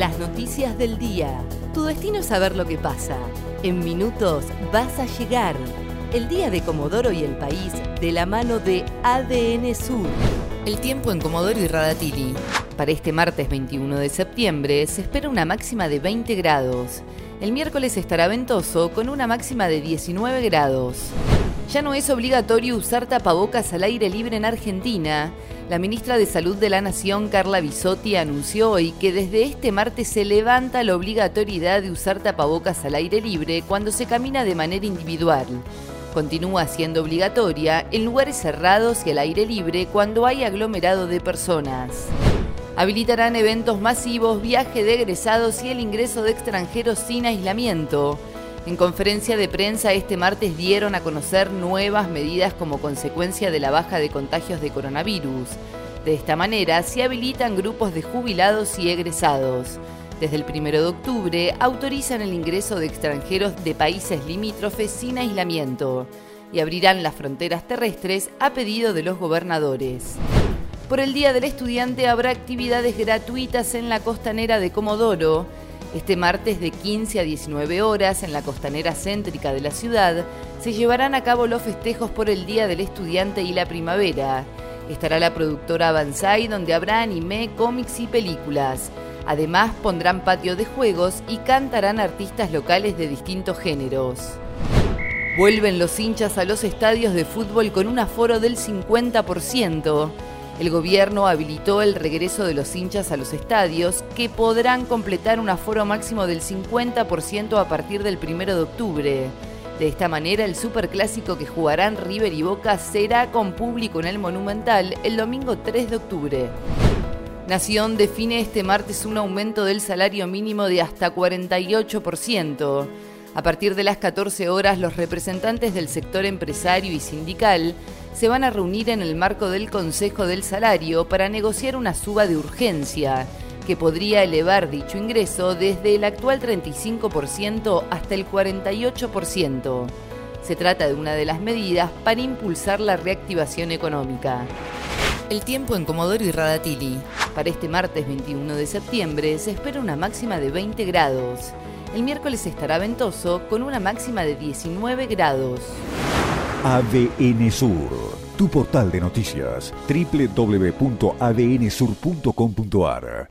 Las noticias del día. Tu destino es saber lo que pasa. En minutos vas a llegar. El día de Comodoro y el país de la mano de ADN Sur. El tiempo en Comodoro y Radatili. Para este martes 21 de septiembre se espera una máxima de 20 grados. El miércoles estará ventoso con una máxima de 19 grados. Ya no es obligatorio usar tapabocas al aire libre en Argentina. La ministra de Salud de la Nación, Carla Bisotti, anunció hoy que desde este martes se levanta la obligatoriedad de usar tapabocas al aire libre cuando se camina de manera individual. Continúa siendo obligatoria en lugares cerrados y al aire libre cuando hay aglomerado de personas. Habilitarán eventos masivos, viaje de egresados y el ingreso de extranjeros sin aislamiento. En conferencia de prensa este martes dieron a conocer nuevas medidas como consecuencia de la baja de contagios de coronavirus. De esta manera se habilitan grupos de jubilados y egresados. Desde el 1 de octubre autorizan el ingreso de extranjeros de países limítrofes sin aislamiento y abrirán las fronteras terrestres a pedido de los gobernadores. Por el Día del Estudiante habrá actividades gratuitas en la costanera de Comodoro este martes de 15 a 19 horas en la costanera céntrica de la ciudad se llevarán a cabo los festejos por el Día del Estudiante y la Primavera. Estará la productora Banzai donde habrá anime, cómics y películas. Además pondrán patio de juegos y cantarán artistas locales de distintos géneros. Vuelven los hinchas a los estadios de fútbol con un aforo del 50% el gobierno habilitó el regreso de los hinchas a los estadios, que podrán completar un aforo máximo del 50% a partir del 1 de octubre. De esta manera, el superclásico que jugarán River y Boca será con público en el Monumental el domingo 3 de octubre. Nación define este martes un aumento del salario mínimo de hasta 48%. A partir de las 14 horas, los representantes del sector empresario y sindical se van a reunir en el marco del Consejo del Salario para negociar una suba de urgencia que podría elevar dicho ingreso desde el actual 35% hasta el 48%. Se trata de una de las medidas para impulsar la reactivación económica. El tiempo en Comodoro y Radatili. Para este martes 21 de septiembre se espera una máxima de 20 grados. El miércoles estará ventoso con una máxima de 19 grados. ADN Sur, tu portal de noticias, www.adnsur.com.ar